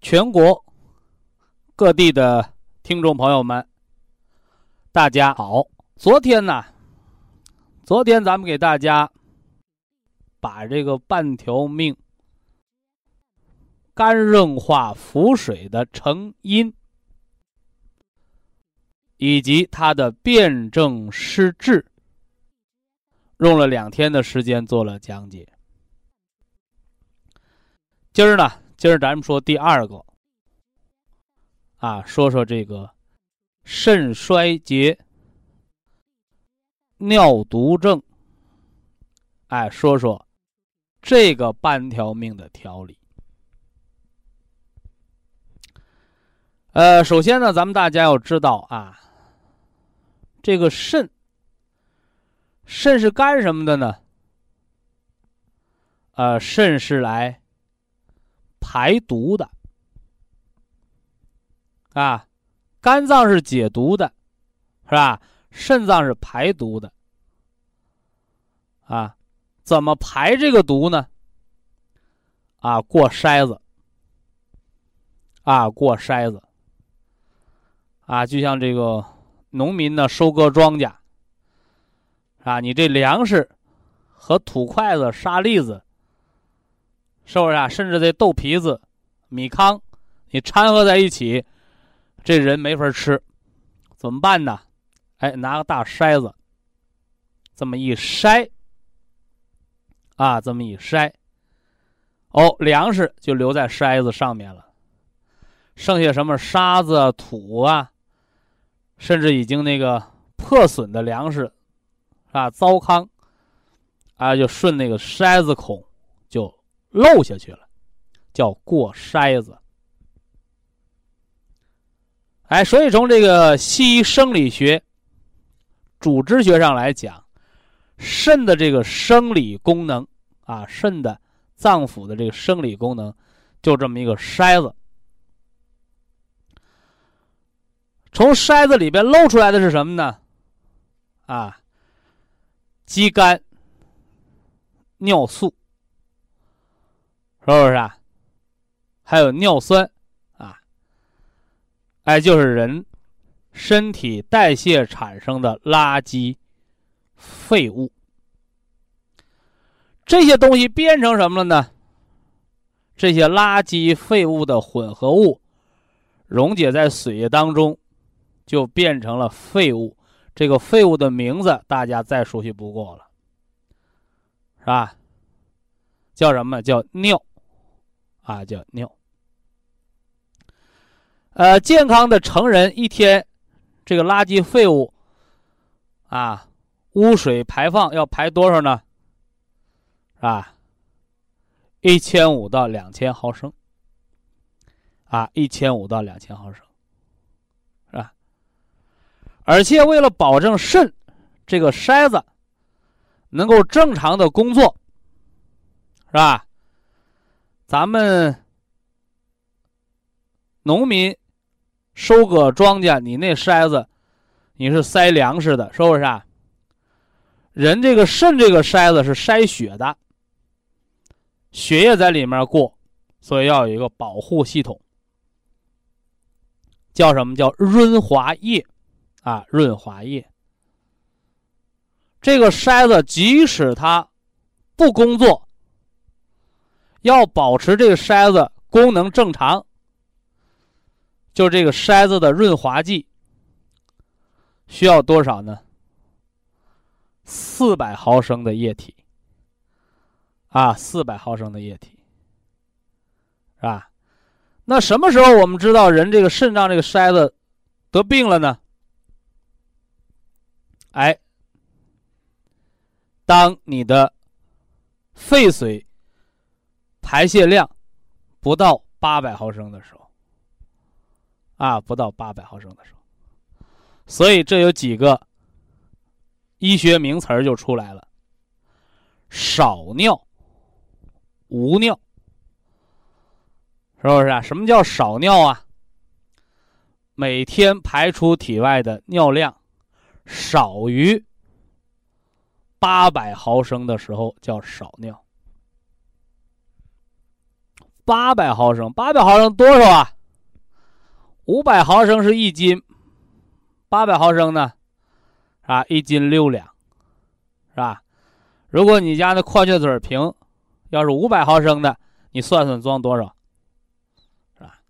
全国各地的听众朋友们，大家好。昨天呢，昨天咱们给大家把这个半条命肝硬化腹水的成因，以及它的辩证施治，用了两天的时间做了讲解。今儿呢？今儿咱们说第二个，啊，说说这个肾衰竭、尿毒症，哎，说说这个半条命的调理。呃，首先呢，咱们大家要知道啊，这个肾，肾是干什么的呢？呃，肾是来。排毒的啊，肝脏是解毒的，是吧？肾脏是排毒的啊，怎么排这个毒呢？啊，过筛子啊，过筛子啊，就像这个农民呢收割庄稼啊，你这粮食和土块子、沙粒子。是不是啊？甚至这豆皮子、米糠，你掺和在一起，这人没法吃，怎么办呢？哎，拿个大筛子，这么一筛，啊，这么一筛，哦，粮食就留在筛子上面了，剩下什么沙子、土啊，甚至已经那个破损的粮食，啊，糟糠，啊，就顺那个筛子孔就。漏下去了，叫过筛子。哎，所以从这个西医生理学、组织学上来讲，肾的这个生理功能啊，肾的脏腑的这个生理功能，就这么一个筛子。从筛子里边漏出来的是什么呢？啊，肌酐、尿素。是不是啊？还有尿酸，啊，哎，就是人身体代谢产生的垃圾废物。这些东西变成什么了呢？这些垃圾废物的混合物溶解在水液当中，就变成了废物。这个废物的名字大家再熟悉不过了，是吧？叫什么叫尿？啊，叫尿。呃，健康的成人一天，这个垃圾废物啊，污水排放要排多少呢？是吧？一千五到两千毫升。啊，一千五到两千毫升，是吧？而且为了保证肾这个筛子能够正常的工作，是吧？咱们农民收割庄稼，你那筛子，你是筛粮食的，是不是啊？人这个肾这个筛子是筛血的，血液在里面过，所以要有一个保护系统，叫什么叫润滑液啊？润滑液。这个筛子即使它不工作。要保持这个筛子功能正常，就这个筛子的润滑剂需要多少呢？四百毫升的液体。啊，四百毫升的液体，是吧？那什么时候我们知道人这个肾脏这个筛子得病了呢？哎，当你的废水排泄量不到八百毫升的时候，啊，不到八百毫升的时候，所以这有几个医学名词就出来了：少尿。无尿，是不是啊？什么叫少尿啊？每天排出体外的尿量少于八百毫升的时候叫少尿。八百毫升，八百毫升多少啊？五百毫升是一斤，八百毫升呢？啊，一斤六两，是吧？如果你家的矿泉水瓶。要是五百毫升的，你算算装多少，是吧？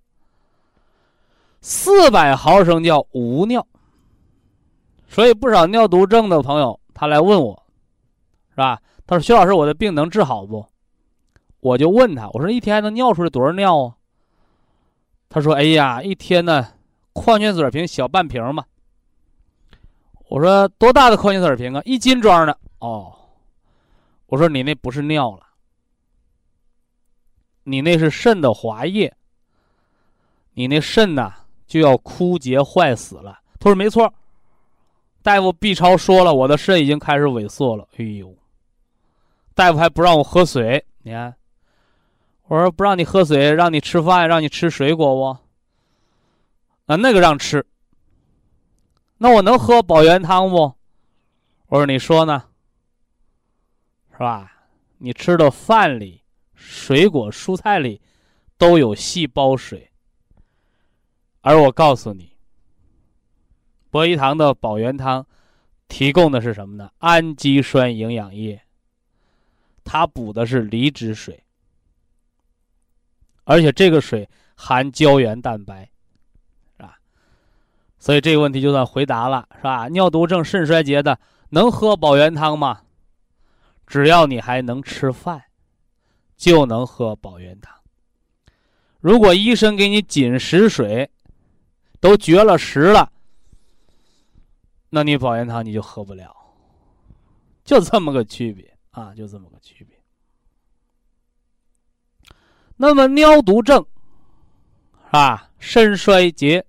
四百毫升叫无尿，所以不少尿毒症的朋友他来问我，是吧？他说：“徐老师，我的病能治好不？”我就问他：“我说一天还能尿出来多少尿啊？”他说：“哎呀，一天呢，矿泉水瓶小半瓶嘛。”我说：“多大的矿泉水瓶啊？一斤装的哦。”我说：“你那不是尿了。”你那是肾的滑液，你那肾呐就要枯竭坏死了。他说没错，大夫 B 超说了，我的肾已经开始萎缩了。哎呦，大夫还不让我喝水，你看，我说不让你喝水，让你吃饭，让你吃水果不？啊，那个让吃。那我能喝保元汤不？我说你说呢，是吧？你吃的饭里。水果、蔬菜里都有细胞水，而我告诉你，博一堂的保元汤提供的是什么呢？氨基酸营养液，它补的是离子水，而且这个水含胶原蛋白，是吧？所以这个问题就算回答了，是吧？尿毒症、肾衰竭的能喝保元汤吗？只要你还能吃饭。就能喝保元汤。如果医生给你紧食水，都绝了食了，那你保元汤你就喝不了，就这么个区别啊，就这么个区别。那么尿毒症，啊，肾衰竭，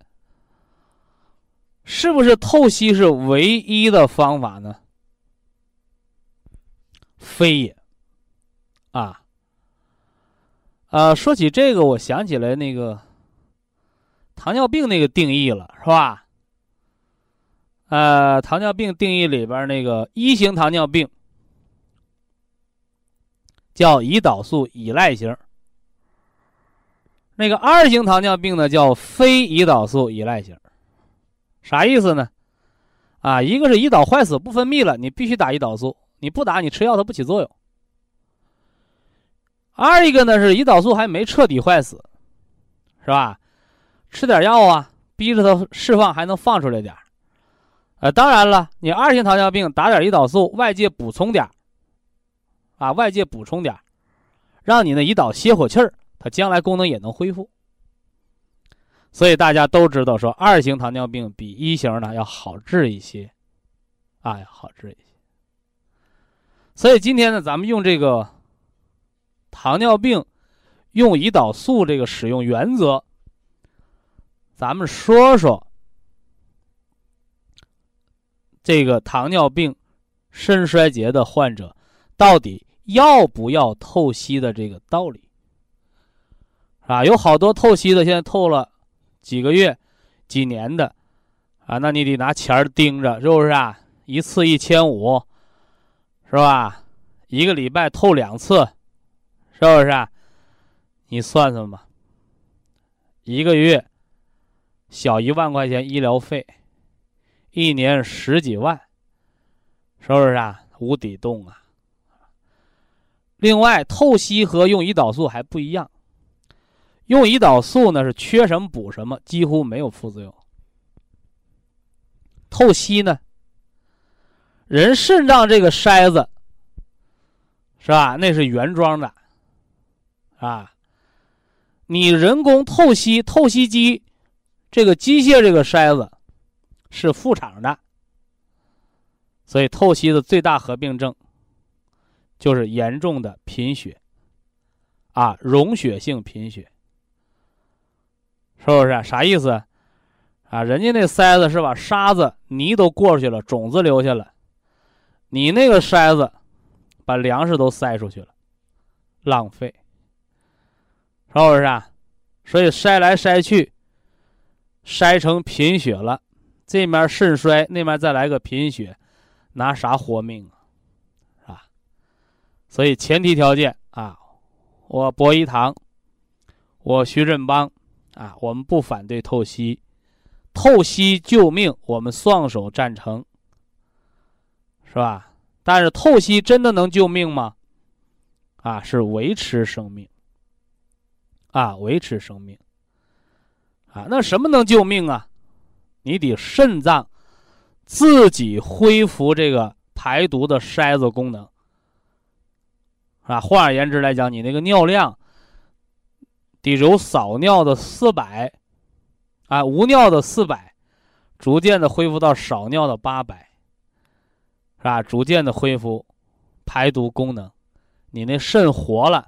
是不是透析是唯一的方法呢？非也，啊。啊，说起这个，我想起来那个糖尿病那个定义了，是吧？呃，糖尿病定义里边那个一型糖尿病叫胰岛素依赖型，那个二型糖尿病呢叫非胰岛素依赖型，啥意思呢？啊，一个是胰岛坏死不分泌了，你必须打胰岛素，你不打你吃药它不起作用。二一个呢是胰岛素还没彻底坏死，是吧？吃点药啊，逼着它释放还能放出来点呃，当然了，你二型糖尿病打点胰岛素，外界补充点啊，外界补充点让你的胰岛歇会气儿，它将来功能也能恢复。所以大家都知道说，二型糖尿病比一型呢要好治一些，啊，要好治一些。所以今天呢，咱们用这个。糖尿病用胰岛素这个使用原则，咱们说说这个糖尿病肾衰竭的患者到底要不要透析的这个道理啊？有好多透析的，现在透了几个月、几年的啊，那你得拿钱盯着，是不是啊？一次一千五，是吧？一个礼拜透两次。是不是啊？你算算吧，一个月小一万块钱医疗费，一年十几万，是不是啊？无底洞啊！另外，透析和用胰岛素还不一样，用胰岛素呢是缺什么补什么，几乎没有副作用。透析呢，人肾脏这个筛子是吧？那是原装的，啊，你人工透析透析机这个机械这个筛子是副厂的，所以透析的最大合并症就是严重的贫血，啊，溶血性贫血，是不是？啥意思？啊，人家那筛子是把沙子、泥都过去了，种子留下了，你那个筛子把粮食都塞出去了，浪费，是不是啊？所以筛来筛去，筛成贫血了，这面肾衰，那面再来个贫血，拿啥活命啊？是吧？所以前提条件啊，我博一堂，我徐振邦啊，我们不反对透析。透析救命，我们双手赞成，是吧？但是透析真的能救命吗？啊，是维持生命，啊，维持生命，啊，那什么能救命啊？你得肾脏自己恢复这个排毒的筛子功能，啊，换而言之来讲，你那个尿量得有扫尿的四百。啊，无尿的四百，逐渐的恢复到少尿的八百，是吧？逐渐的恢复排毒功能，你那肾活了，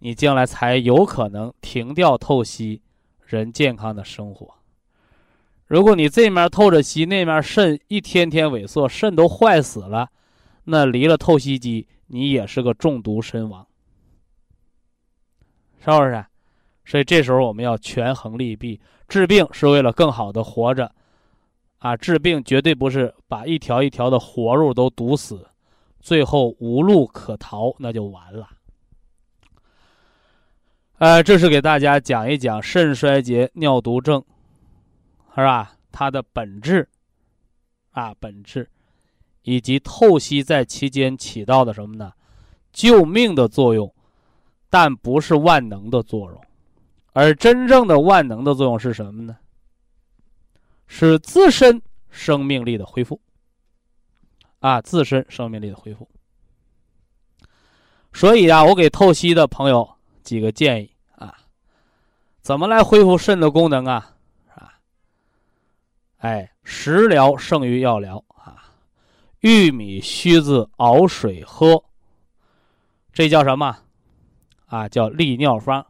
你将来才有可能停掉透析，人健康的生活。如果你这面透着析，那面肾一天天萎缩，肾都坏死了，那离了透析机，你也是个中毒身亡，是不是？所以这时候我们要权衡利弊。治病是为了更好的活着，啊，治病绝对不是把一条一条的活路都堵死，最后无路可逃，那就完了。呃，这是给大家讲一讲肾衰竭、尿毒症，是吧？它的本质，啊，本质，以及透析在期间起到的什么呢？救命的作用，但不是万能的作用。而真正的万能的作用是什么呢？是自身生命力的恢复。啊，自身生命力的恢复。所以啊，我给透析的朋友几个建议啊，怎么来恢复肾的功能啊？啊，哎，食疗胜于药疗啊，玉米须子熬水喝，这叫什么？啊，叫利尿方。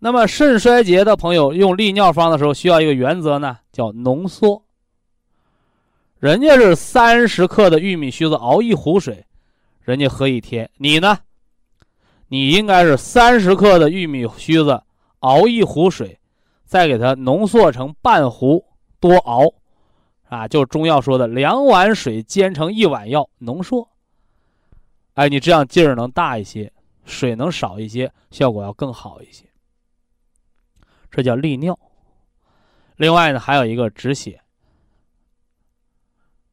那么肾衰竭的朋友用利尿方的时候，需要一个原则呢，叫浓缩。人家是三十克的玉米须子熬一壶水，人家喝一天。你呢？你应该是三十克的玉米须子熬一壶水，再给它浓缩成半壶，多熬，啊，就中药说的两碗水煎成一碗药，浓缩。哎，你这样劲儿能大一些，水能少一些，效果要更好一些。这叫利尿。另外呢，还有一个止血，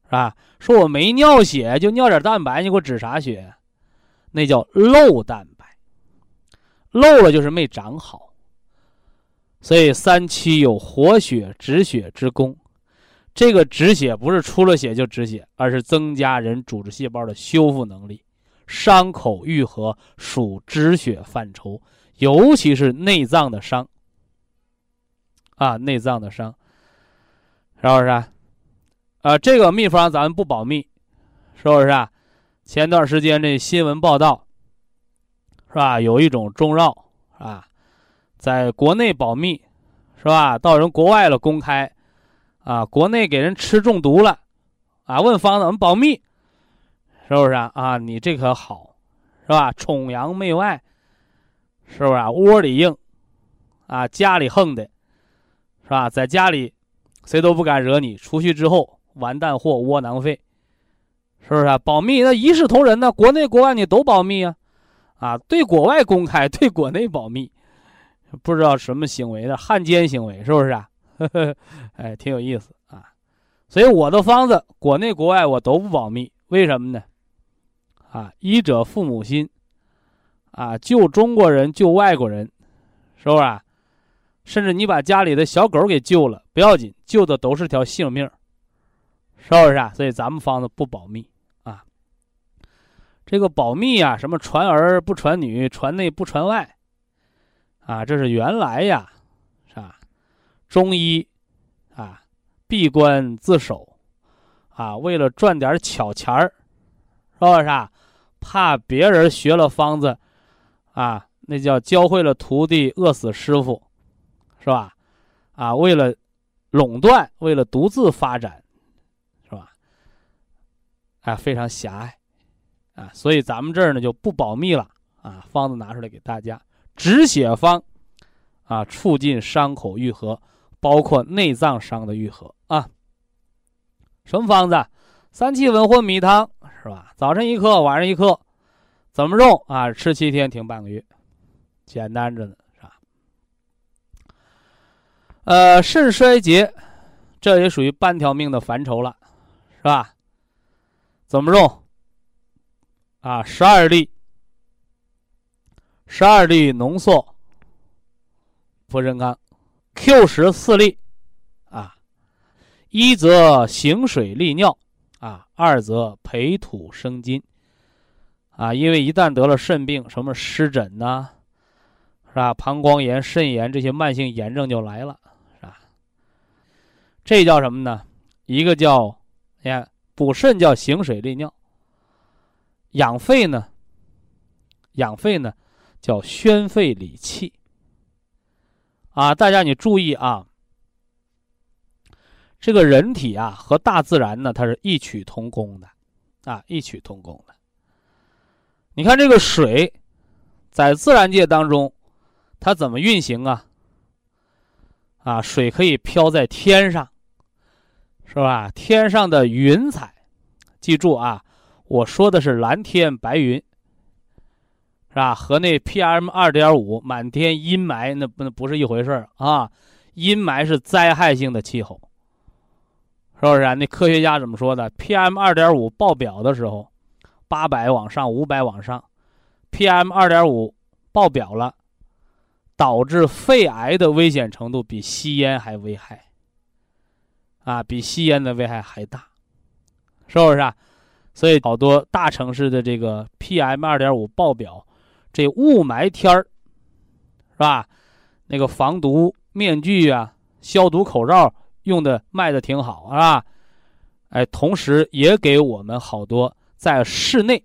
是吧？说我没尿血，就尿点蛋白，你给我止啥血？那叫漏蛋白，漏了就是没长好。所以三七有活血止血之功。这个止血不是出了血就止血，而是增加人组织细胞的修复能力。伤口愈合属止血范畴，尤其是内脏的伤。啊，内脏的伤，是不是啊？啊，这个秘方咱们不保密，是不是啊？前段时间这新闻报道，是吧？有一种中药啊，在国内保密，是吧？到人国外了公开，啊，国内给人吃中毒了，啊，问方子我们保密，是不是啊？啊，你这可好，是吧？崇洋媚外，是不是啊？窝里硬，啊，家里横的。是吧？在家里，谁都不敢惹你；出去之后，完蛋货、窝囊废，是不是啊？保密那一视同仁呢？国内国外你都保密啊，啊，对国外公开，对国内保密，不知道什么行为的汉奸行为，是不是啊？呵 呵哎，挺有意思啊。所以我的方子，国内国外我都不保密，为什么呢？啊，医者父母心，啊，救中国人，救外国人，是不是？甚至你把家里的小狗给救了，不要紧，救的都是条性命，是不是啊？所以咱们方子不保密啊。这个保密呀，什么传儿不传女，传内不传外，啊，这是原来呀，是吧？中医啊，闭关自守，啊，为了赚点巧钱儿，是不是啊？怕别人学了方子，啊，那叫教会了徒弟，饿死师傅。是吧？啊，为了垄断，为了独自发展，是吧？啊，非常狭隘，啊，所以咱们这儿呢就不保密了啊。方子拿出来给大家，止血方，啊，促进伤口愈合，包括内脏伤的愈合啊。什么方子？三七稳混米汤，是吧？早晨一克，晚上一克，怎么用啊？吃七天，停半个月，简单着呢。是吧呃，肾衰竭，这也属于半条命的范畴了，是吧？怎么用？啊，十二粒，十二粒浓缩普参康，Q 十四粒，啊，一则行水利尿，啊，二则培土生金，啊，因为一旦得了肾病，什么湿疹呐，是吧？膀胱炎、肾炎这些慢性炎症就来了。是吧这叫什么呢？一个叫，你看补肾叫行水利尿，养肺呢，养肺呢叫宣肺理气。啊，大家你注意啊，这个人体啊和大自然呢它是异曲同工的，啊异曲同工的。你看这个水，在自然界当中，它怎么运行啊？啊，水可以飘在天上。是吧？天上的云彩，记住啊，我说的是蓝天白云，是吧？和那 PM 二点五满天阴霾那不那不是一回事啊！阴霾是灾害性的气候，是不是啊？那科学家怎么说的？PM 二点五爆表的时候，八百往上，五百往上，PM 二点五爆表了，导致肺癌的危险程度比吸烟还危害。啊，比吸烟的危害还大，是不是啊？所以好多大城市的这个 PM 二点五爆表，这雾霾天儿，是吧？那个防毒面具啊、消毒口罩用的卖的挺好，是吧？哎，同时也给我们好多在室内、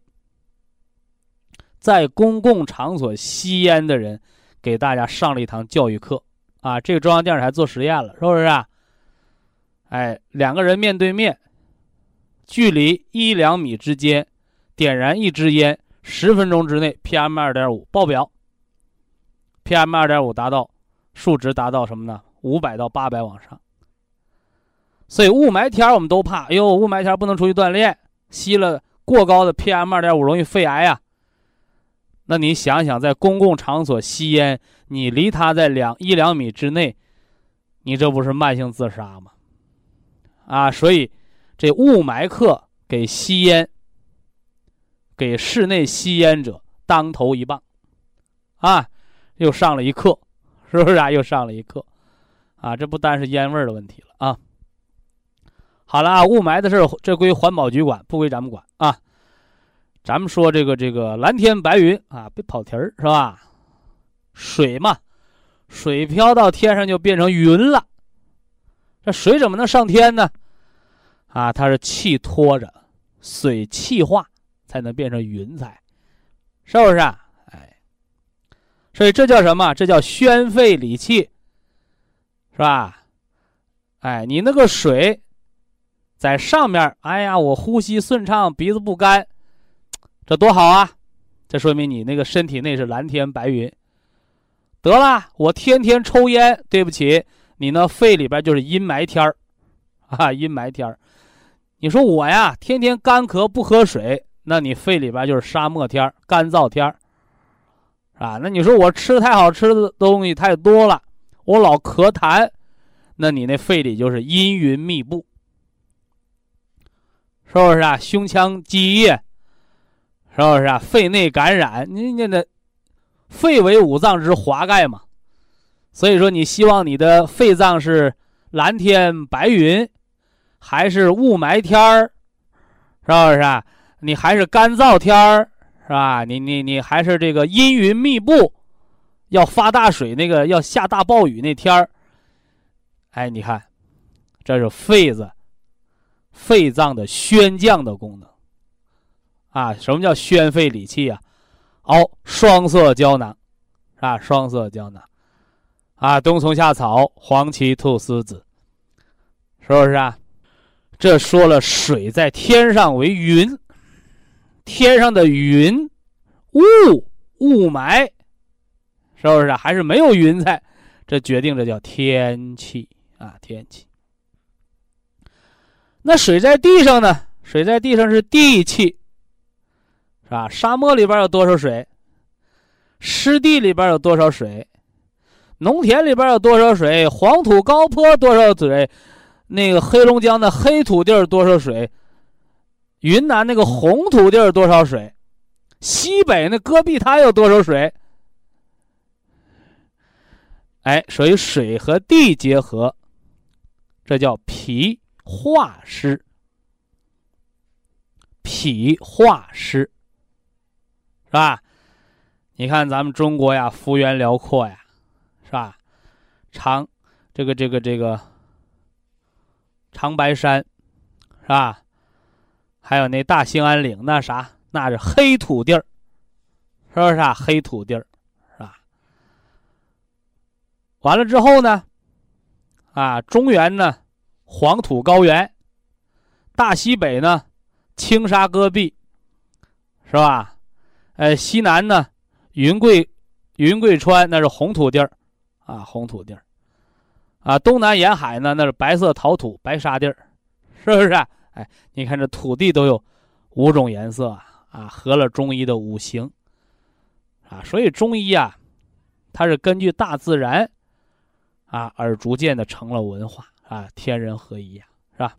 在公共场所吸烟的人，给大家上了一堂教育课啊！这个中央电视台做实验了，是不是啊？哎，两个人面对面，距离一两米之间，点燃一支烟，十分钟之内，PM 二点五爆表。PM 二点五达到数值达到什么呢？五百到八百往上。所以雾霾天我们都怕，哎呦，雾霾天不能出去锻炼，吸了过高的 PM 二点五容易肺癌呀。那你想想，在公共场所吸烟，你离他在两一两米之内，你这不是慢性自杀吗？啊，所以这雾霾课给吸烟、给室内吸烟者当头一棒，啊，又上了一课，是不是啊？又上了一课，啊，这不单是烟味的问题了啊。好了啊，雾霾的事这归环保局管，不归咱们管啊。咱们说这个这个蓝天白云啊，别跑题儿是吧？水嘛，水飘到天上就变成云了，这水怎么能上天呢？啊，它是气托着，水气化才能变成云彩，是不是啊？哎，所以这叫什么？这叫宣肺理气，是吧？哎，你那个水在上面，哎呀，我呼吸顺畅，鼻子不干，这多好啊！这说明你那个身体内是蓝天白云。得了，我天天抽烟，对不起，你那肺里边就是阴霾天儿，啊，阴霾天儿。你说我呀，天天干咳不喝水，那你肺里边就是沙漠天儿干燥天儿啊。那你说我吃太好吃的东西太多了，我老咳痰，那你那肺里就是阴云密布，是不是啊？胸腔积液，是不是啊？肺内感染，你你那肺为五脏之华盖嘛，所以说，你希望你的肺脏是蓝天白云，还是雾霾天儿，是不是啊？你还是干燥天儿，是吧？你你你还是这个阴云密布，要发大水那个要下大暴雨那天儿。哎，你看，这是肺子、肺脏的宣降的功能。啊，什么叫宣肺理气啊？哦，双色胶囊，啊，双色胶囊，啊，冬虫夏草、黄芪、菟丝子，是不是啊？这说了，水在天上为云，天上的云、雾、雾霾，是不是？还是没有云彩，这决定这叫天气。啊，天气。那水在地上呢？水在地上是地气，是吧？沙漠里边有多少水？湿地里边有多少水？农田里边有多少水？黄土高坡多少水？那个黑龙江的黑土地多少水？云南那个红土地多少水？西北那戈壁滩有多少水？哎，所以水和地结合。这叫脾化湿，脾化湿，是吧？你看咱们中国呀，幅员辽阔呀，是吧？长，这个这个这个长白山，是吧？还有那大兴安岭，那啥，那是黑土地儿，是不是啊？黑土地儿，是吧？完了之后呢？啊，中原呢，黄土高原；大西北呢，青沙戈壁，是吧？呃，西南呢，云贵云贵川那是红土地儿，啊，红土地儿。啊，东南沿海呢，那是白色陶土、白沙地儿，是不是？哎，你看这土地都有五种颜色啊，合了中医的五行，啊，所以中医啊，它是根据大自然。啊，而逐渐的成了文化啊，天人合一呀，是吧？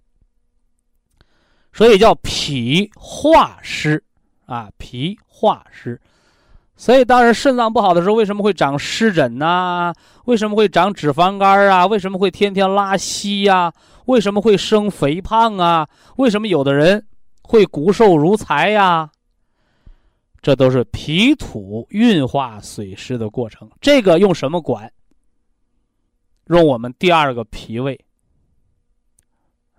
所以叫脾化湿啊，脾化湿。所以当然肾脏不好的时候，为什么会长湿疹呐？为什么会长脂肪肝啊？为什么会天天拉稀呀？为什么会生肥胖啊？为什么有的人会骨瘦如柴呀？这都是脾土运化水湿的过程。这个用什么管？用我们第二个脾胃，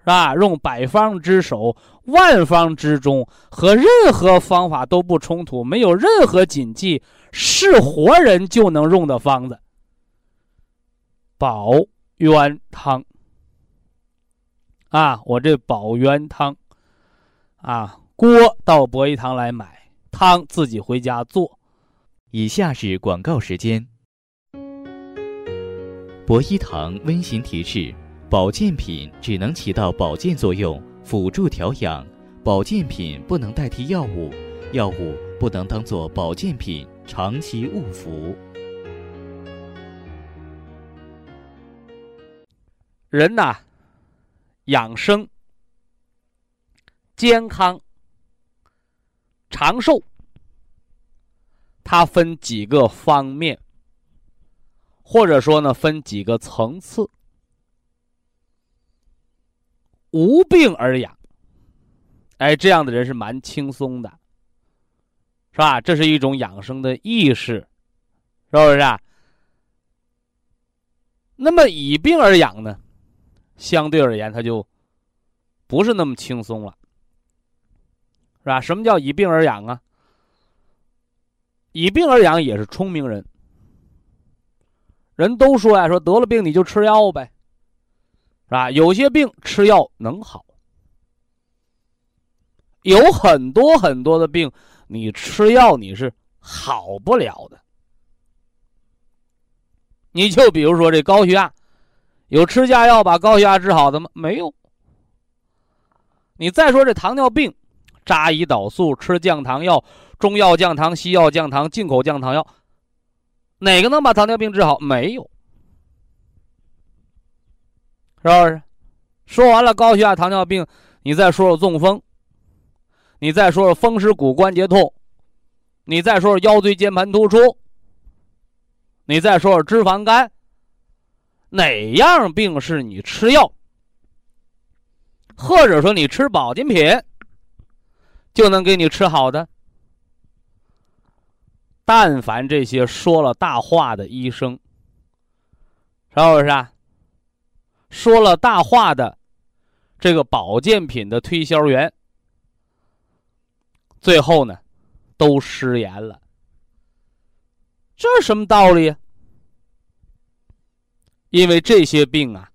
是吧？用百方之首、万方之中，和任何方法都不冲突，没有任何禁忌，是活人就能用的方子——保元汤。啊，我这保元汤，啊，锅到博医堂来买，汤自己回家做。以下是广告时间。博一堂温馨提示：保健品只能起到保健作用，辅助调养；保健品不能代替药物，药物不能当做保健品长期误服。人呐，养生、健康、长寿，它分几个方面。或者说呢，分几个层次，无病而养，哎，这样的人是蛮轻松的，是吧？这是一种养生的意识，是不是？啊？那么以病而养呢，相对而言，他就不是那么轻松了，是吧？什么叫以病而养啊？以病而养也是聪明人。人都说呀，说得了病你就吃药呗，啊？有些病吃药能好，有很多很多的病你吃药你是好不了的。你就比如说这高血压，有吃假药把高血压治好的吗？没有。你再说这糖尿病，扎胰岛素、吃降糖药、中药降糖、西药降糖、进口降糖药。哪个能把糖尿病治好？没有，是不是？说完了高血压、糖尿病，你再说说中风，你再说说风湿骨关节痛，你再说说腰椎间盘突出，你再说说脂肪肝，哪样病是你吃药，或者说你吃保健品就能给你吃好的？但凡这些说了大话的医生，是不是啊？说了大话的这个保健品的推销员，最后呢，都失言了。这什么道理呀？因为这些病啊，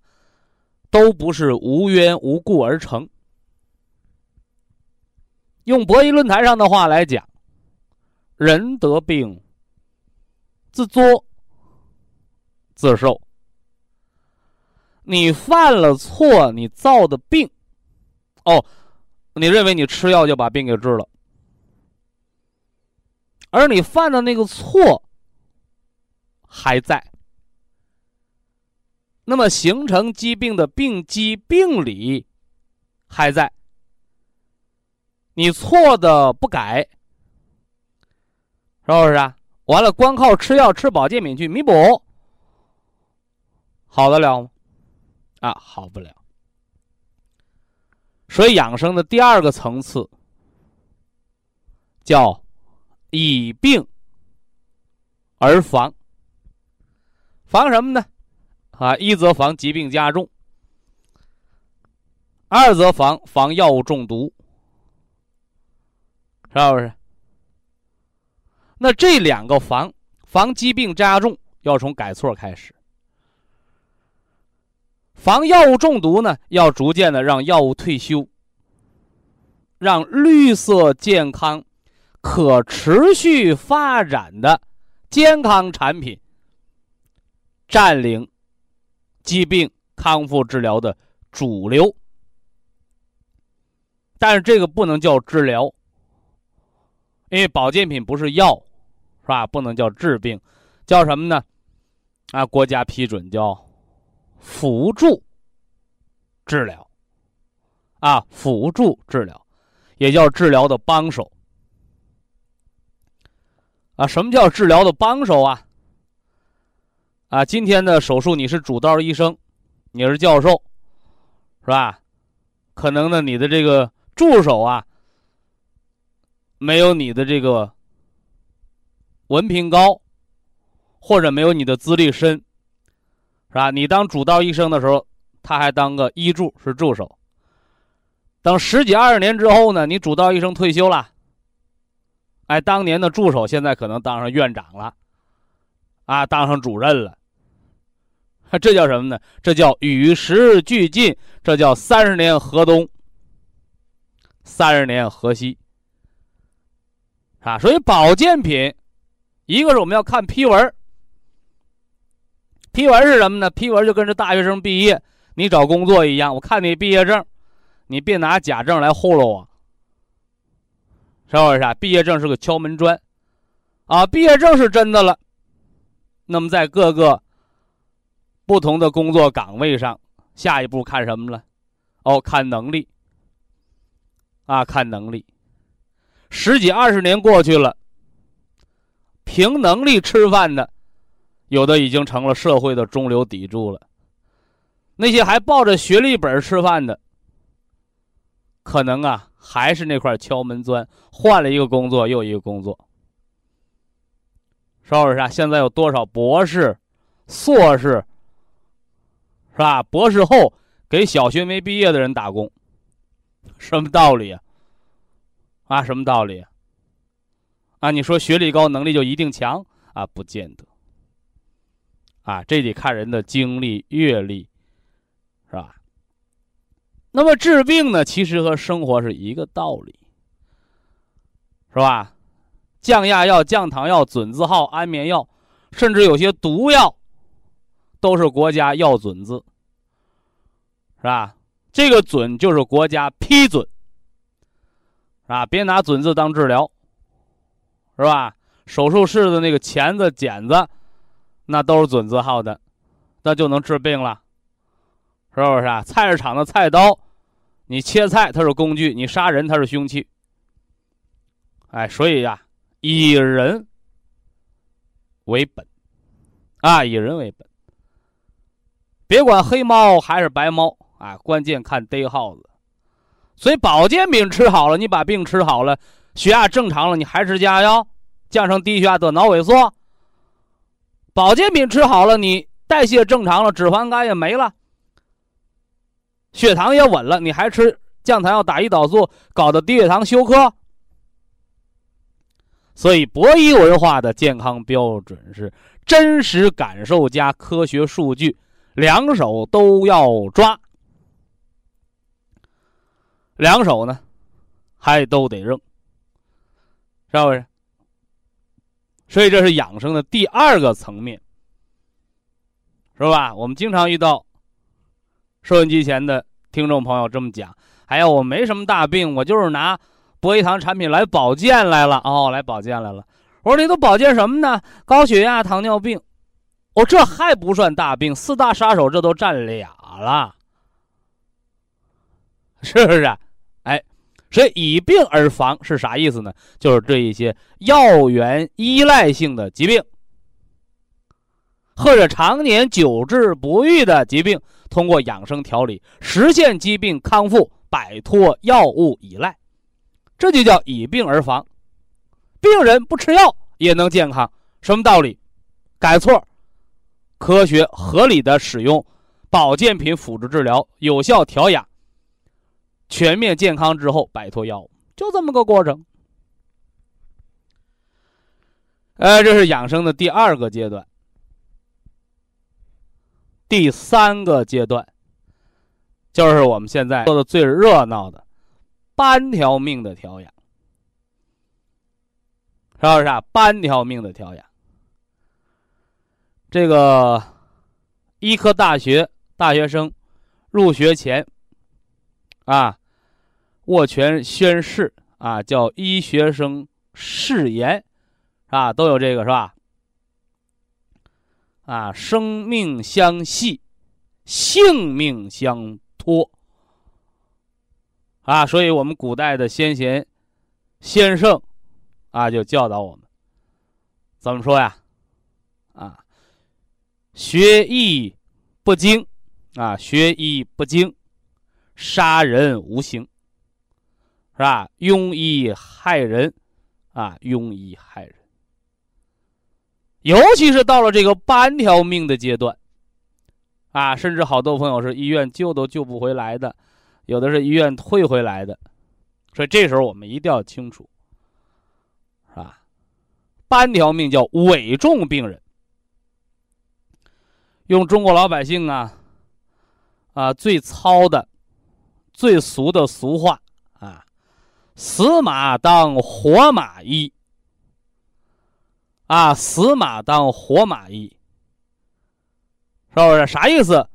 都不是无缘无故而成。用博弈论坛上的话来讲。人得病，自作自受。你犯了错，你造的病，哦，你认为你吃药就把病给治了，而你犯的那个错还在，那么形成疾病的病机病理还在，你错的不改。是不是啊？完了，光靠吃药、吃保健品去弥补，好得了吗？啊，好不了。所以养生的第二个层次叫以病而防。防什么呢？啊，一则防疾病加重，二则防防药物中毒，是不是？那这两个防防疾病加重，要从改错开始；防药物中毒呢，要逐渐的让药物退休，让绿色健康、可持续发展的健康产品占领疾病康复治疗的主流。但是这个不能叫治疗，因为保健品不是药。是吧？不能叫治病，叫什么呢？啊，国家批准叫辅助治疗，啊，辅助治疗，也叫治疗的帮手。啊，什么叫治疗的帮手啊？啊，今天的手术你是主刀医生，你是教授，是吧？可能呢，你的这个助手啊，没有你的这个。文凭高，或者没有你的资历深，是吧？你当主刀医生的时候，他还当个医助，是助手。等十几二十年之后呢，你主刀医生退休了，哎，当年的助手现在可能当上院长了，啊，当上主任了。这叫什么呢？这叫与时俱进，这叫三十年河东，三十年河西。啊，所以保健品。一个是我们要看批文，批文是什么呢？批文就跟着大学生毕业，你找工作一样。我看你毕业证，你别拿假证来糊弄我，是不是啊？毕业证是个敲门砖，啊，毕业证是真的了。那么在各个不同的工作岗位上，下一步看什么了？哦，看能力，啊，看能力。十几二十年过去了。凭能力吃饭的，有的已经成了社会的中流砥柱了。那些还抱着学历本吃饭的，可能啊还是那块敲门砖，换了一个工作又一个工作，说老师啊？现在有多少博士、硕士，是吧？博士后给小学没毕业的人打工，什么道理啊？啊，什么道理？啊，你说学历高，能力就一定强啊？不见得。啊，这得看人的经历、阅历，是吧？那么治病呢，其实和生活是一个道理，是吧？降压药、降糖药、准字号、安眠药，甚至有些毒药，都是国家药准字，是吧？这个准就是国家批准，是吧？别拿准字当治疗。是吧？手术室的那个钳子、剪子，那都是准字号的，那就能治病了，是不是啊？菜市场的菜刀，你切菜它是工具，你杀人它是凶器。哎，所以呀，以人为本，啊，以人为本。别管黑猫还是白猫啊，关键看逮耗子。所以保健品吃好了，你把病吃好了，血压正常了，你还吃降压药，降成低血压得脑萎缩。保健品吃好了，你代谢正常了，脂肪肝也没了，血糖也稳了，你还吃降糖药、打胰岛素，搞的低血糖休克。所以，博医文化的健康标准是真实感受加科学数据，两手都要抓。两手呢，还都得扔，是不是？所以这是养生的第二个层面，是吧？我们经常遇到收音机前的听众朋友这么讲：“哎呀，我没什么大病，我就是拿。”博医堂产品来保健来了哦，来保健来了。我说你都保健什么呢？高血压、糖尿病。哦，这还不算大病，四大杀手这都占俩了，是不是？所以以病而防是啥意思呢？就是这一些药源依赖性的疾病，或者常年久治不愈的疾病，通过养生调理实现疾病康复，摆脱药物依赖。这就叫以病而防，病人不吃药也能健康，什么道理？改错，科学合理的使用保健品辅助治疗，有效调养，全面健康之后摆脱药物，就这么个过程。呃，这是养生的第二个阶段，第三个阶段，就是我们现在说的最热闹的。半条命的调养，是不是啊？半条命的调养，这个医科大学大学生入学前啊，握拳宣誓啊，叫医学生誓言啊，都有这个是吧？啊，生命相系，性命相托。啊，所以我们古代的先贤、先圣，啊，就教导我们怎么说呀？啊，学艺不精，啊，学艺不精，杀人无形，是吧？庸医害人，啊，庸医害人。尤其是到了这个半条命的阶段，啊，甚至好多朋友是医院救都救不回来的。有的是医院退回来的，所以这时候我们一定要清楚，是吧？半条命叫危重病人，用中国老百姓啊啊最糙的、最俗的俗话，死马当活马医啊，死马当活马医，是不是？啥意思？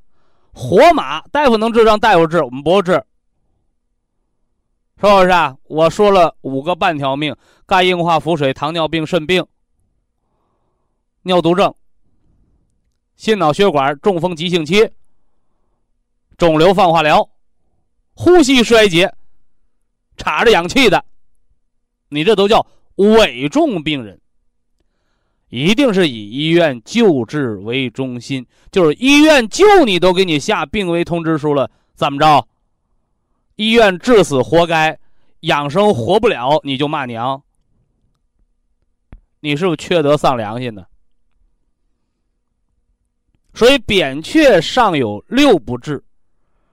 活马，大夫能治让大夫治，我们不治，是不是啊？我说了五个半条命：肝硬化、腹水、糖尿病、肾病、尿毒症、心脑血管、中风急性期、肿瘤放化疗、呼吸衰竭、插着氧气的，你这都叫危重病人。一定是以医院救治为中心，就是医院救你都给你下病危通知书了，怎么着？医院治死活该，养生活不了你就骂娘，你是不是缺德丧良心呢？所以扁鹊上有六不治，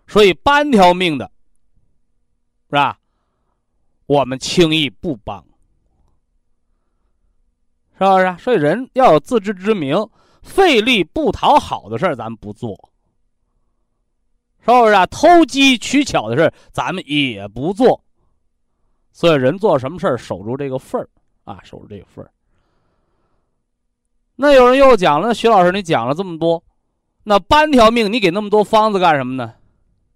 所以半条命的，是吧？我们轻易不帮。是不是？所以人要有自知之明，费力不讨好的事儿咱不做，是不是啊？偷机取巧的事儿咱们也不做。所以人做什么事儿，守住这个份儿啊，守住这个份儿。那有人又讲了，徐老师，你讲了这么多，那半条命你给那么多方子干什么呢？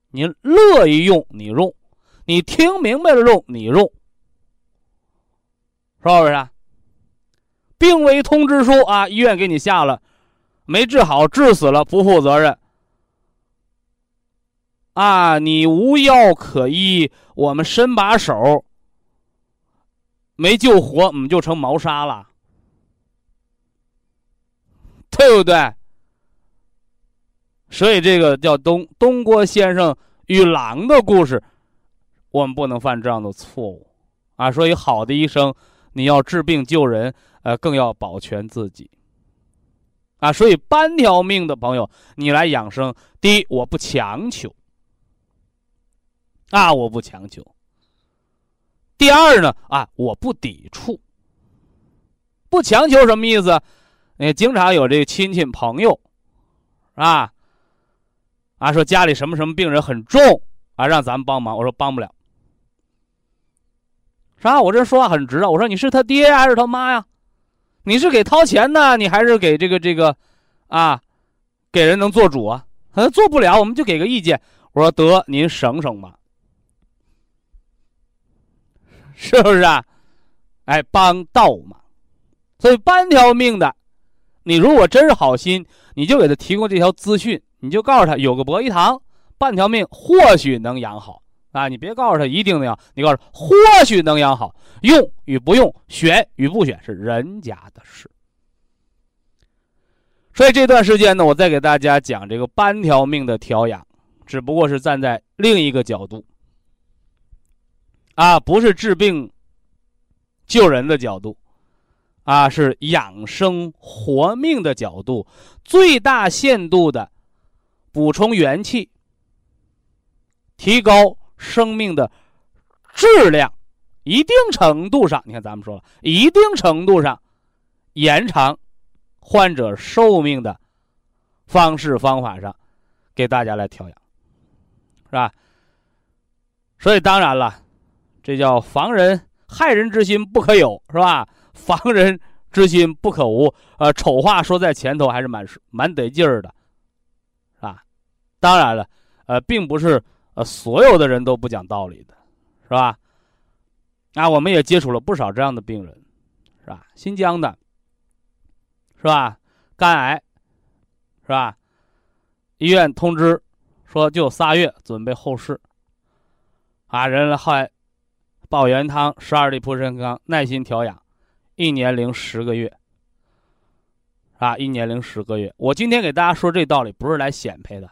你乐意用你用，你听明白了用你用，是不是？啊？病危通知书啊，医院给你下了，没治好，治死了，不负责任。啊，你无药可医，我们伸把手，没救活，我们就成谋杀了，对不对？所以这个叫东东郭先生与狼的故事，我们不能犯这样的错误啊！所以好的医生，你要治病救人，呃，更要保全自己啊！所以半条命的朋友，你来养生，第一，我不强求啊，我不强求。第二呢，啊，我不抵触，不强求什么意思？你经常有这个亲戚朋友，啊，啊，说家里什么什么病人很重啊，让咱们帮忙。我说帮不了。啥？我这说话很直啊。我说你是他爹还是他妈呀？你是给掏钱呢，你还是给这个这个，啊，给人能做主啊？他做不了，我们就给个意见。我说得，您省省吧。是不是啊？哎，帮倒忙。所以半条命的，你如果真是好心，你就给他提供这条资讯，你就告诉他有个博医堂，半条命或许能养好啊。你别告诉他一定能养，你告诉或许能养好，用与不用，选与不选是人家的事。所以这段时间呢，我再给大家讲这个半条命的调养，只不过是站在另一个角度。啊，不是治病、救人的角度，啊，是养生活命的角度，最大限度的补充元气，提高生命的质量，一定程度上，你看咱们说了，一定程度上延长患者寿命的方式方法上，给大家来调养，是吧？所以当然了。这叫防人害人之心不可有，是吧？防人之心不可无。呃，丑话说在前头还是蛮蛮得劲儿的，是吧？当然了，呃，并不是呃所有的人都不讲道理的，是吧？啊，我们也接触了不少这样的病人，是吧？新疆的，是吧？肝癌，是吧？医院通知说就仨月准备后事，啊，人后来。保元汤十二粒蒲参康，耐心调养，一年零十个月，啊，一年零十个月。我今天给大家说这道理，不是来显摆的。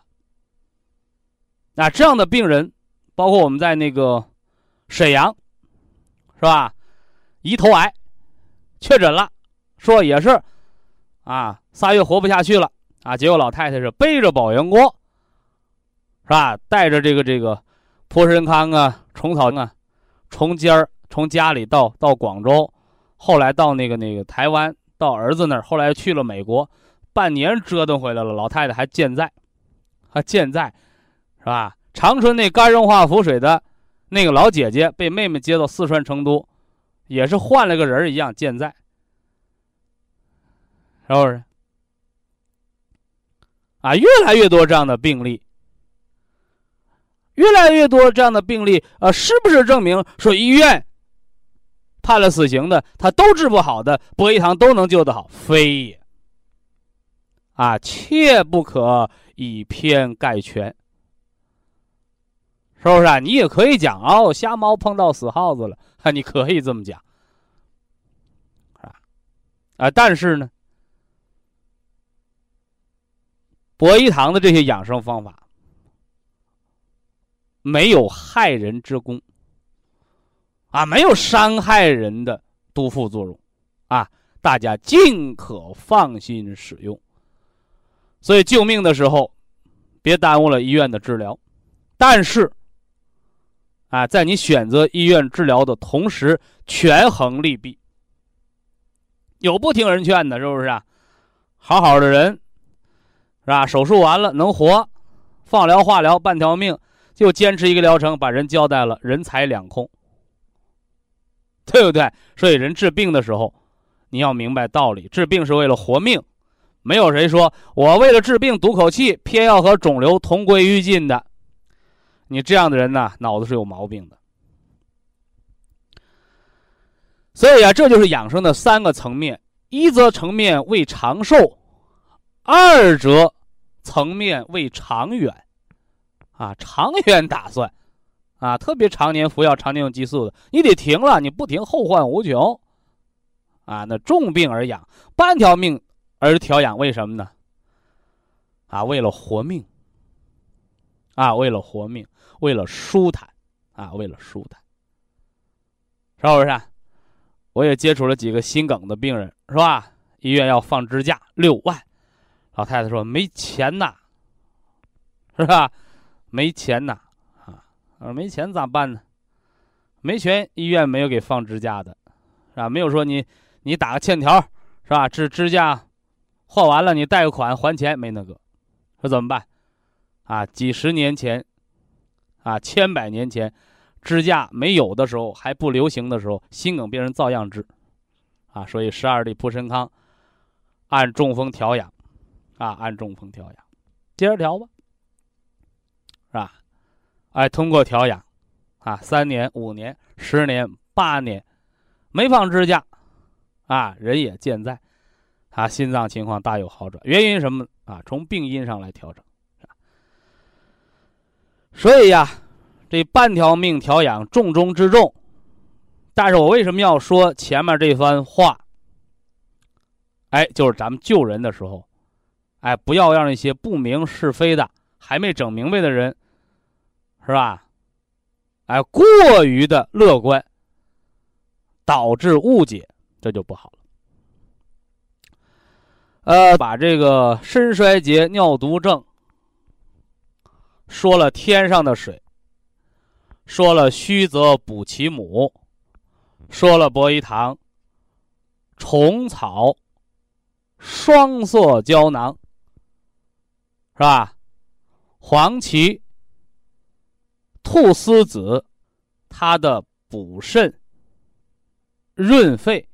那这样的病人，包括我们在那个沈阳，是吧？胰头癌确诊了，说也是，啊，仨月活不下去了，啊，结果老太太是背着保元锅，是吧？带着这个这个蒲参康啊、虫草啊。从家儿从家里到到广州，后来到那个那个台湾，到儿子那儿，后来去了美国，半年折腾回来了。老太太还健在，还健在，是吧？长春那肝硬化腹水的那个老姐姐被妹妹接到四川成都，也是换了个人一样健在，是不是？啊，越来越多这样的病例。越来越多这样的病例，呃，是不是证明说医院判了死刑的他都治不好的，博医堂都能救得好？非也。啊，切不可以偏概全，是不是啊？你也可以讲哦，瞎猫碰到死耗子了，哈，你可以这么讲，啊，啊，但是呢，博医堂的这些养生方法。没有害人之功，啊，没有伤害人的毒副作用，啊，大家尽可放心使用。所以救命的时候，别耽误了医院的治疗。但是，啊，在你选择医院治疗的同时，权衡利弊。有不听人劝的，是不是啊？好好的人，是吧？手术完了能活，放疗、化疗，半条命。就坚持一个疗程，把人交代了，人财两空，对不对？所以人治病的时候，你要明白道理，治病是为了活命，没有谁说我为了治病赌口气，偏要和肿瘤同归于尽的。你这样的人呢，脑子是有毛病的。所以啊，这就是养生的三个层面：一则层面为长寿，二则层面为长远。啊，长远打算，啊，特别常年服药、常年用激素的，你得停了，你不停后患无穷。啊，那重病而养，半条命而调养，为什么呢？啊，为了活命，啊，为了活命，为了舒坦，啊，为了舒坦，是不是？我也接触了几个心梗的病人，是吧？医院要放支架六万，老太太说没钱呐，是吧？没钱呐，啊，没钱咋办呢？没钱，医院没有给放支架的，是吧？没有说你你打个欠条，是吧？支支架换完了，你贷个款还钱，没那个，说怎么办？啊，几十年前，啊，千百年前。支架没有的时候，还不流行的时候，心梗病人照样治，啊，所以十二粒蒲参康，按中风调养，啊，按中风调养，接着调吧，是吧？哎，通过调养，啊，三年、五年、十年、八年，没放支架，啊，人也健在，啊，心脏情况大有好转。原因什么？啊，从病因上来调整，所以呀。这半条命调养重中之重，但是我为什么要说前面这番话？哎，就是咱们救人的时候，哎，不要让那些不明是非的、还没整明白的人，是吧？哎，过于的乐观，导致误解，这就不好了。呃，把这个肾衰竭、尿毒症说了，天上的水。说了虚则补其母，说了博一堂、虫草、双色胶囊，是吧？黄芪、菟丝子，它的补肾、润肺，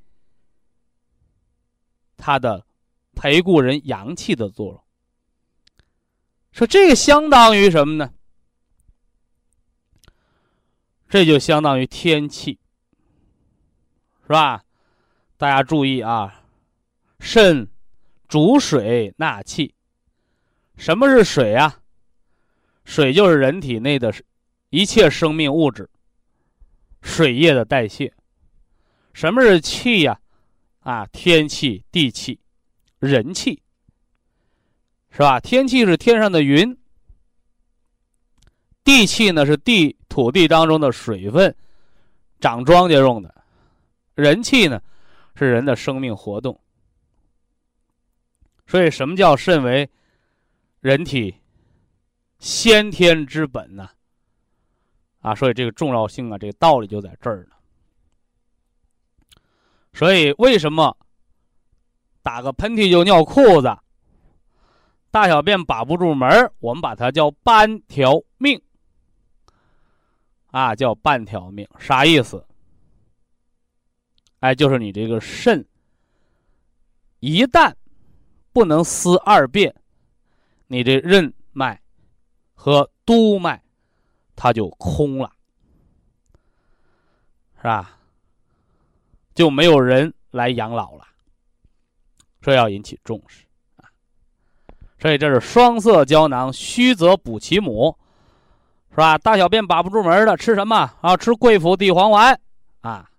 它的培固人阳气的作用。说这个相当于什么呢？这就相当于天气，是吧？大家注意啊，肾主水纳气。什么是水啊？水就是人体内的一切生命物质水液的代谢。什么是气呀？啊，天气、地气、人气，是吧？天气是天上的云，地气呢是地。土地当中的水分，长庄稼用的；人气呢，是人的生命活动。所以，什么叫肾为人体先天之本呢？啊，所以这个重要性啊，这个道理就在这儿呢。所以，为什么打个喷嚏就尿裤子，大小便把不住门我们把它叫半条命。啊，叫半条命，啥意思？哎，就是你这个肾，一旦不能思二便，你这任脉和督脉，它就空了，是吧？就没有人来养老了，这要引起重视！所以这是双色胶囊，虚则补其母。是吧？大小便把不住门的，吃什么啊？吃桂附地黄丸啊。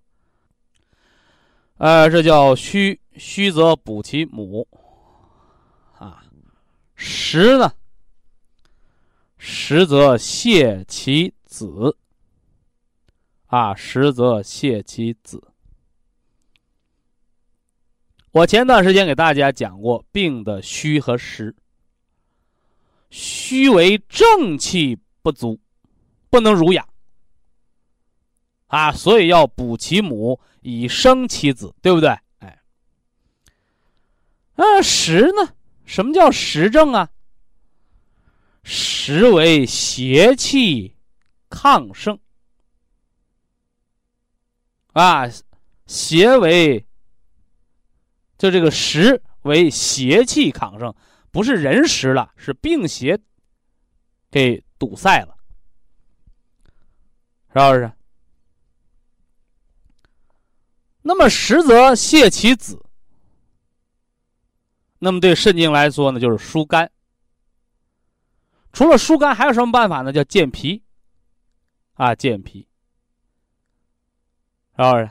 呃，这叫虚虚则补其母啊，实呢，实则泻其子啊，实则泻其子。我前段时间给大家讲过病的虚和实，虚为正气。不足，不能濡养啊，所以要补其母以生其子，对不对？哎，那实呢？什么叫实证啊？实为邪气抗盛啊，邪为就这个实为邪气抗盛，不是人实了，是病邪给。堵塞了，是不是？那么实则泻其子。那么对肾经来说呢，就是疏肝。除了疏肝，还有什么办法呢？叫健脾。啊，健脾，是不是？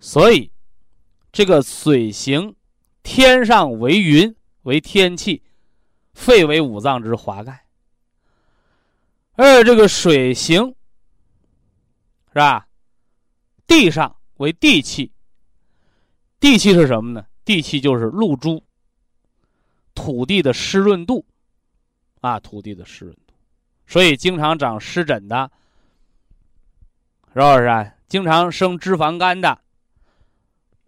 所以，这个水行天上为云，为天气，肺为五脏之华盖。而这个水行，是吧？地上为地气，地气是什么呢？地气就是露珠，土地的湿润度，啊，土地的湿润度，所以经常长湿疹的，是不是啊？经常生脂肪肝的，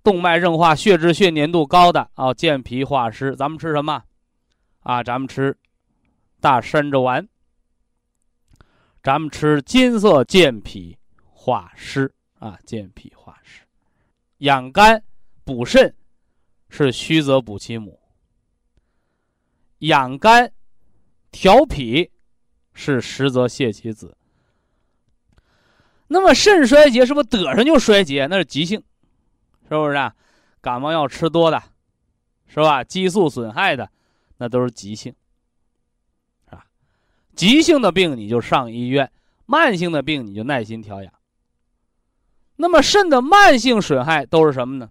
动脉硬化、血脂、血粘度高的啊，健脾化湿。咱们吃什么？啊，咱们吃大山楂丸。咱们吃金色健脾化湿啊，健脾化湿，养肝补肾是虚则补其母，养肝调脾是实则泻其子。那么肾衰竭是不是得上就衰竭？那是急性，是不是啊？感冒药吃多的，是吧？激素损害的，那都是急性。急性的病你就上医院，慢性的病你就耐心调养。那么肾的慢性损害都是什么呢？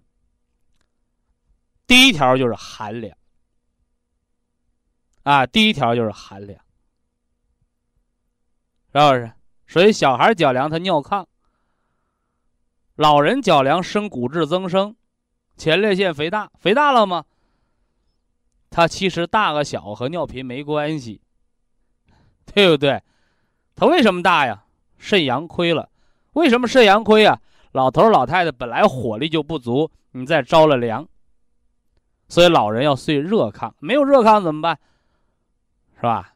第一条就是寒凉，啊，第一条就是寒凉，是不是？所以小孩脚凉他尿炕，老人脚凉生骨质增生，前列腺肥大，肥大了吗？他其实大和小和尿频没关系。对不对？他为什么大呀？肾阳亏了。为什么肾阳亏啊？老头老太太本来火力就不足，你再着了凉，所以老人要睡热炕。没有热炕怎么办？是吧？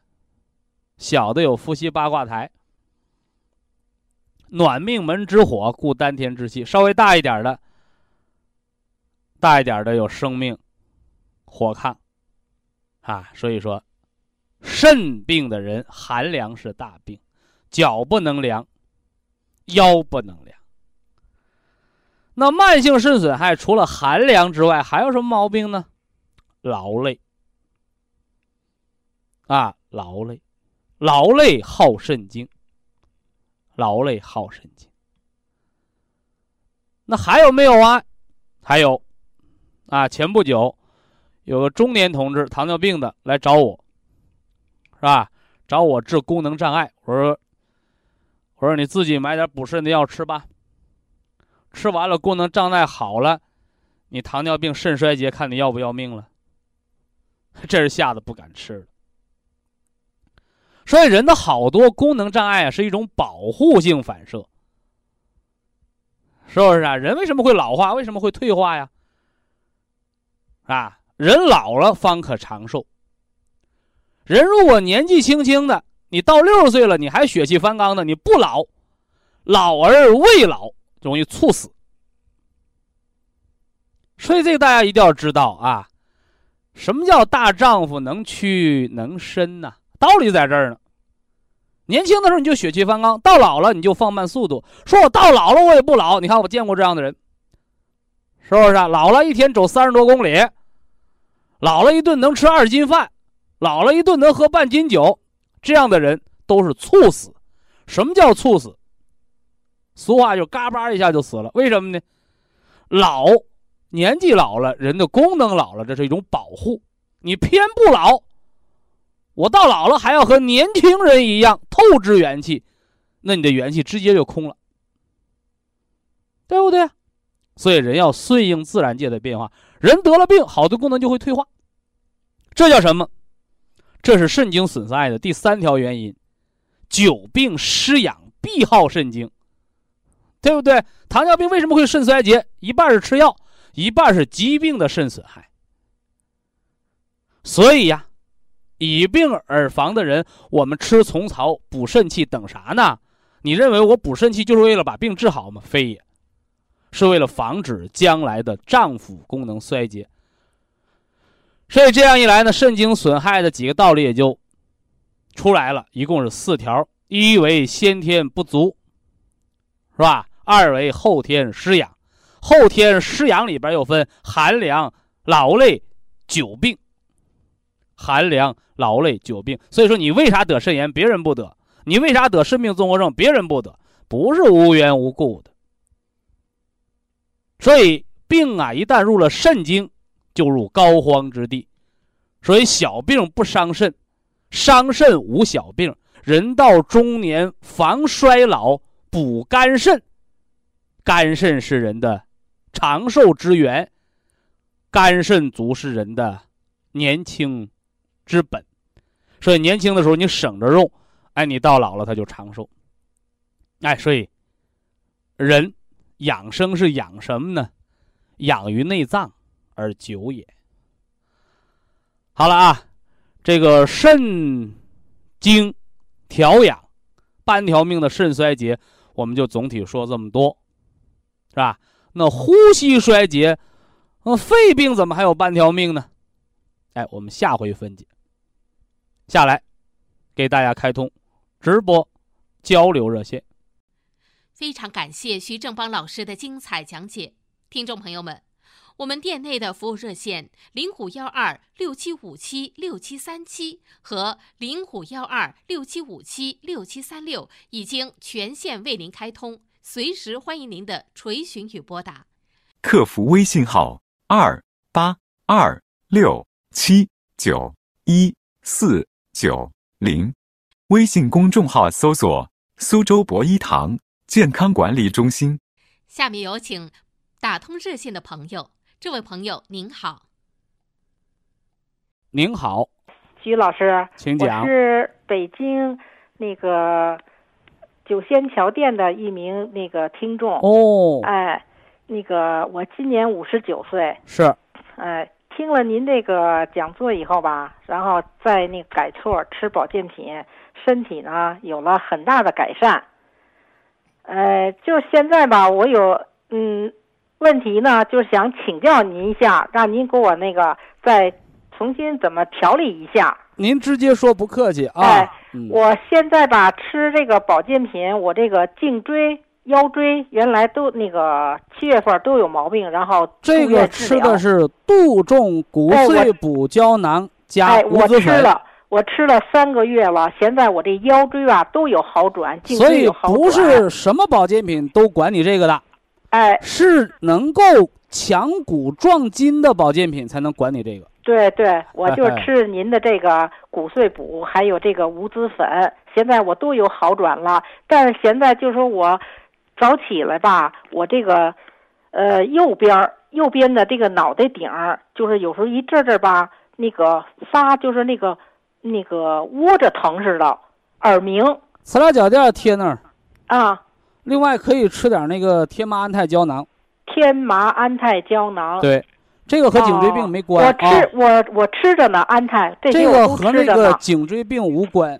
小的有伏羲八卦台，暖命门之火，固丹田之气。稍微大一点的，大一点的有生命火炕，啊，所以说。肾病的人，寒凉是大病，脚不能凉，腰不能凉。那慢性肾损害除了寒凉之外，还有什么毛病呢？劳累啊，劳累，劳累耗肾精，劳累耗肾精。那还有没有啊？还有啊，前不久有个中年同志，糖尿病的来找我。是吧？找我治功能障碍，我说，我说你自己买点补肾的药吃吧。吃完了，功能障碍好了，你糖尿病、肾衰竭，看你要不要命了。这是吓得不敢吃了。所以人的好多功能障碍啊，是一种保护性反射，是不是啊？人为什么会老化？为什么会退化呀？啊，人老了方可长寿。人如果年纪轻轻的，你到六十岁了，你还血气方刚的，你不老，老而未老，容易猝死。所以这个大家一定要知道啊，什么叫大丈夫能屈能伸呢？道理在这儿呢。年轻的时候你就血气方刚，到老了你就放慢速度。说我到老了我也不老，你看我见过这样的人，是不是啊？老了一天走三十多公里，老了一顿能吃二斤饭。老了一顿能喝半斤酒，这样的人都是猝死。什么叫猝死？俗话就嘎巴一下就死了。为什么呢？老，年纪老了，人的功能老了，这是一种保护。你偏不老，我到老了还要和年轻人一样透支元气，那你的元气直接就空了，对不对？所以人要顺应自然界的变化。人得了病，好的功能就会退化，这叫什么？这是肾精损害的第三条原因，久病失养必耗肾精，对不对？糖尿病为什么会肾衰竭？一半是吃药，一半是疾病的肾损害。所以呀，以病而防的人，我们吃虫草补肾气等啥呢？你认为我补肾气就是为了把病治好吗？非也，是为了防止将来的脏腑功能衰竭。所以这样一来呢，肾精损害的几个道理也就出来了，一共是四条：一为先天不足，是吧？二为后天失养，后天失养里边又分寒凉、劳累、久病。寒凉、劳累、久病。所以说，你为啥得肾炎，别人不得；你为啥得肾病综合症，别人不得，不是无缘无故的。所以病啊，一旦入了肾经。就入膏肓之地。所以小病不伤肾，伤肾无小病。人到中年防衰老，补肝肾。肝肾是人的长寿之源，肝肾足是人的年轻之本。所以年轻的时候你省着用，哎，你到老了他就长寿。哎，所以人养生是养什么呢？养于内脏而久也。好了啊，这个肾经调养，半条命的肾衰竭，我们就总体说这么多，是吧？那呼吸衰竭，那肺病怎么还有半条命呢？哎，我们下回分解。下来，给大家开通直播交流热线。非常感谢徐正邦老师的精彩讲解，听众朋友们，我们店内的服务热线零五幺二六七五七六七三七和零五幺二六七五七六七三六已经全线为您开通，随时欢迎您的垂询与拨打。客服微信号二八二六七九一四。九零，微信公众号搜索“苏州博一堂健康管理中心”。下面有请打通热线的朋友，这位朋友您好。您好，徐老师，请讲。我是北京那个九仙桥店的一名那个听众。哦，哎，那个我今年五十九岁。是。哎。听了您这个讲座以后吧，然后在那改错吃保健品，身体呢有了很大的改善。呃，就现在吧，我有嗯问题呢，就是想请教您一下，让您给我那个再重新怎么调理一下。您直接说，不客气啊。哎，我现在吧吃这个保健品，我这个颈椎。腰椎原来都那个七月份都有毛病，然后这个吃的是杜仲骨碎补胶囊加我吃了，我吃了三个月了，现在我这腰椎啊都有好转，所以不是什么保健品都管你这个的，哎，是能够强骨壮筋的保健品才能管你这个。对对，我就吃您的这个骨碎补，还有这个无籽粉，现在我都有好转了，但是现在就说我。早起来吧，我这个，呃，右边右边的这个脑袋顶儿，就是有时候一阵阵吧，那个发就是那个那个窝着疼似的，耳鸣。磁疗脚垫贴那儿。啊。另外可以吃点那个天麻安泰胶囊。天麻安泰胶囊。对，这个和颈椎病没关。我吃我我吃着呢，安泰这个和那个颈椎病无关。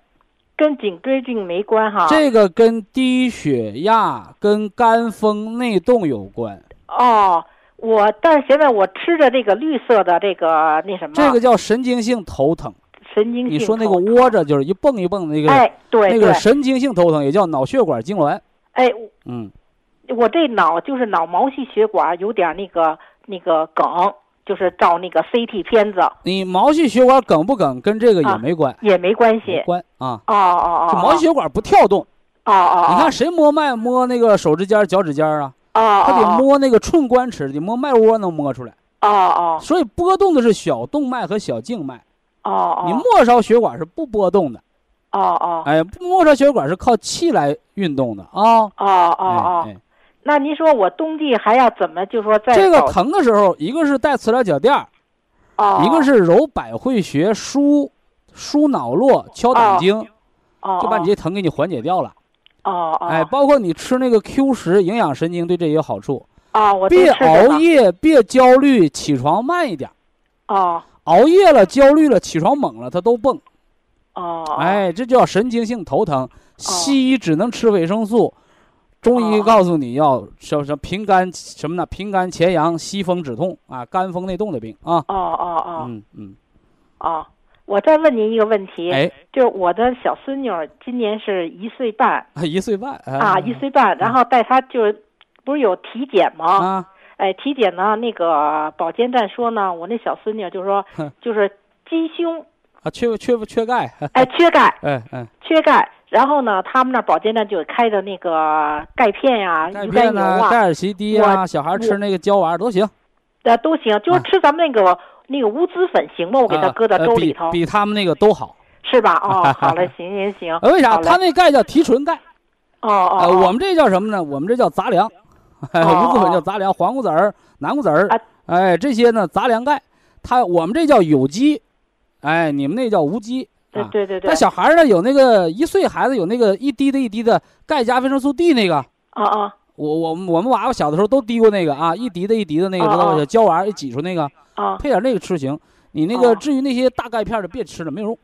跟颈椎病没关哈，这个跟低血压、跟肝风内动有关。哦，我但是现在我吃着这个绿色的这个那什么，这个叫神经性头疼。神经性，你说那个窝着就是一蹦一蹦那个，哎，对，那个神经性头疼也叫脑血管痉挛。哎，嗯，我这脑就是脑毛细血管有点那个那个梗。就是照那个 CT 片子，你毛细血管梗不梗跟这个也没关，也没关系，关啊。哦哦哦，就毛细血管不跳动。哦哦，你看谁摸脉摸那个手指尖、脚趾尖啊？哦他得摸那个寸关尺，得摸脉窝能摸出来。哦哦，所以波动的是小动脉和小静脉。哦哦，你末梢血管是不波动的。哦哦，哎，末梢血管是靠气来运动的啊。哦哦哦。那您说我冬季还要怎么就说在这个疼的时候，一个是带磁疗脚垫儿，哦，一个是揉百会穴舒舒脑络敲胆经，哦，就把你这疼给你缓解掉了，哦哦，哎，包括你吃那个 Q 十营养神经对这也有好处，啊，我。别熬夜，别焦虑，起床慢一点，哦，熬夜了焦虑了起床猛了它都蹦，哦，哎，这叫神经性头疼，西医只能吃维生素。中医告诉你要什什平肝什么呢？平肝潜阳、息风止痛啊，肝风内动的病啊。哦哦哦。嗯嗯。哦，我再问您一个问题。哎。就我的小孙女今年是一岁半。啊，一岁半。啊，一岁半，然后带她就是，不是有体检吗？啊。哎，体检呢，那个保健站说呢，我那小孙女就说，就是鸡胸。啊，缺缺不缺钙。哎，缺钙。哎 哎。缺钙。然后呢，他们那保健站就开的那个钙片呀、钙片啊、钙尔奇滴啊，小孩吃那个胶丸都行。呃，都行，就是啊吃咱们那个、那个乌滋粉行吗？我给它啊搁到粥里头，比他们那个都好。是吧？哦，好嘞，行行行。呃，为啥？他那钙叫提纯钙，哦哦，我们这叫什么呢？我们这叫杂粮，哦无籽粉哦叫杂粮，黄瓜籽儿、南瓜籽哎，这些呢杂粮钙，它我们这叫有机，哎，你们那叫无机啊。对对对对那，小孩儿呢有那个一岁孩子有那个一滴的一滴的钙加维生素 D 那个，啊啊我我我们娃娃小的时候都滴过那个啊，一滴的一滴的那个，哦知道吧？胶丸儿一挤出那个，啊！配点那个吃行。你那个哦至于那些大钙片儿的别吃了，没有用。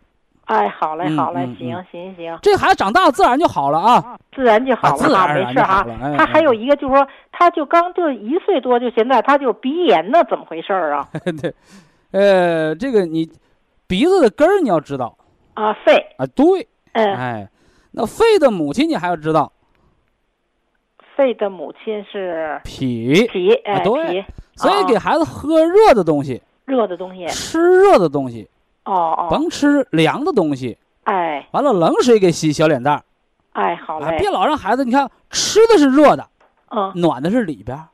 哎，好嘞嗯好嘞嗯，行嗯行行，这孩子长大自然就好了啊，自然就好了啊，没事哈然就好。了。哎他还有哎一个就是说，他就刚就一岁多，就现在他就鼻炎呢，怎么回事儿啊？对，呃，这个你鼻子的根儿你要知道啊，肺，啊，对，嗯，哎，那肺的母亲你还要知道。肺的母亲是脾，脾，哎，对，所以哦。给孩子喝热的东西，热的东西，吃热的东西，哦哦，甭吃凉的东西。哎。完了，冷水给洗小脸蛋儿，哎，好啊，嘞，别老让孩子，你看吃的是热的，嗯，暖的是里边儿，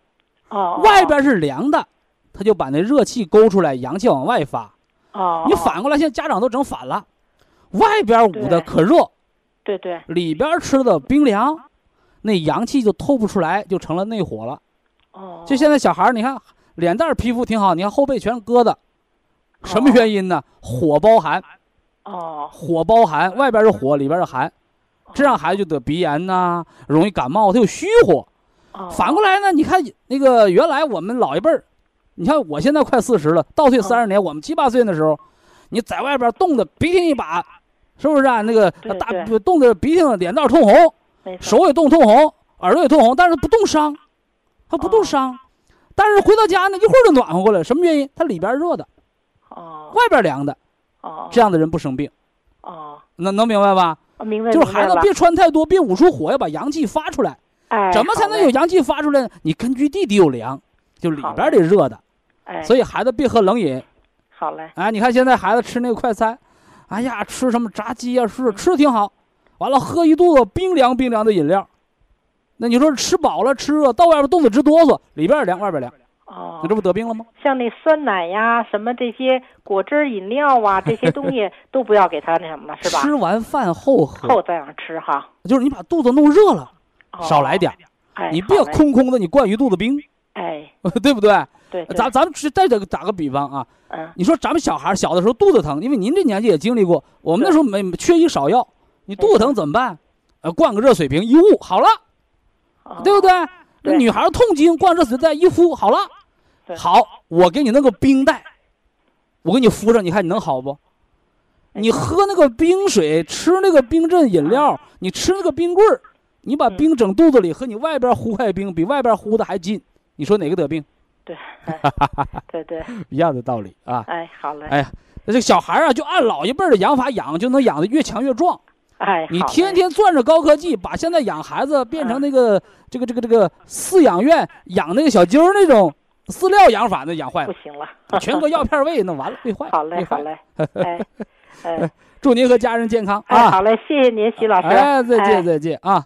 哦，外边是凉的，他就把那热气勾出来，阳气往外发。哦，你哦，反过来，现在家长都整反了，外边捂的可热，对对，里边吃的冰凉，那阳气就透不出来，就成了内火了。哦，就现在小孩儿，你看脸蛋儿皮肤挺好，你看后背全是疙瘩，什么哦原因呢？火包寒，哦，火包寒，外边是火，里边是寒，这样孩子就得鼻炎呐、容易感冒，他有虚火。哦，反过来呢，你看那个原来我们老一辈儿，你看我现在快四十了，倒退三十年，我们七八岁的时候，你在外边冻得鼻涕一把，是不是啊？那个对大冻得鼻涕脸蛋儿通红，手也冻通红，耳朵也通红，但是不冻伤，他不冻哦伤。但是回到家呢，一会儿就暖和过来了，什么原因？他里边热的，哦外边凉的，哦，这样的人不生病，哦，能能明白吧？哦明白就是孩子别穿太多，别捂出火，要把阳气发出来。哎，怎么才能有阳气发出来呢？你根据地得有凉，就里边得热的，哎，所以孩子别喝冷饮。好嘞，哎，你看现在孩子吃那个快餐，哎呀，吃什么炸鸡呀、是吃的挺好，完了喝一肚子冰凉冰凉的饮料，那你说吃饱了吃热，到外边冻得直哆嗦，里边儿凉外边凉，哦。你这，不得病了吗？像那酸奶呀，什么这些果汁饮料啊，这些东西都不要给他那什么了，是吧？吃完饭后喝，后再让吃哈，就是你把肚子弄热了，哦。少来点儿，哎，你别空空的，你灌一肚子冰，哎，对不对？对，对。咱咱们只再这个打个比方啊，嗯，你说咱们小孩儿小的时候肚子疼，因为您这年纪也经历过，我们那时候没缺医少药，你肚子疼怎么办？呃，灌个热水瓶一捂好了，哦。对不对？那女孩儿痛经灌热水袋一敷好了，好，我给你弄个冰袋，我给你敷上，你看你能好不？哎。你喝那个冰水，吃那个冰镇饮料，你吃那个冰棍儿，你把嗯。冰整肚子里，和你外边呼块冰比外边呼的还近，你说哪个得病？对，哎 对对，一样的道理啊。哎，好嘞，哎呀，那这小孩儿啊，就按老一辈儿的养法养，就能养得越强越壮。哎，你天天攥着高科技，把现在养孩子变成那个、这个这个这个饲养院养那个小鸡儿那种饲料养法，那养坏了，不行了，全搁药片喂，那完了，喂坏了。好嘞。好嘞，哎，哎，祝您和家人健康哎，啊！好嘞，谢谢您，徐老师，哎，再哎见再见啊！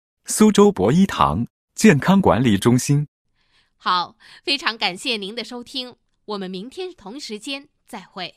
苏州博一堂健康管理中心”。好，非常感谢您的收听，我们明天同时间再会。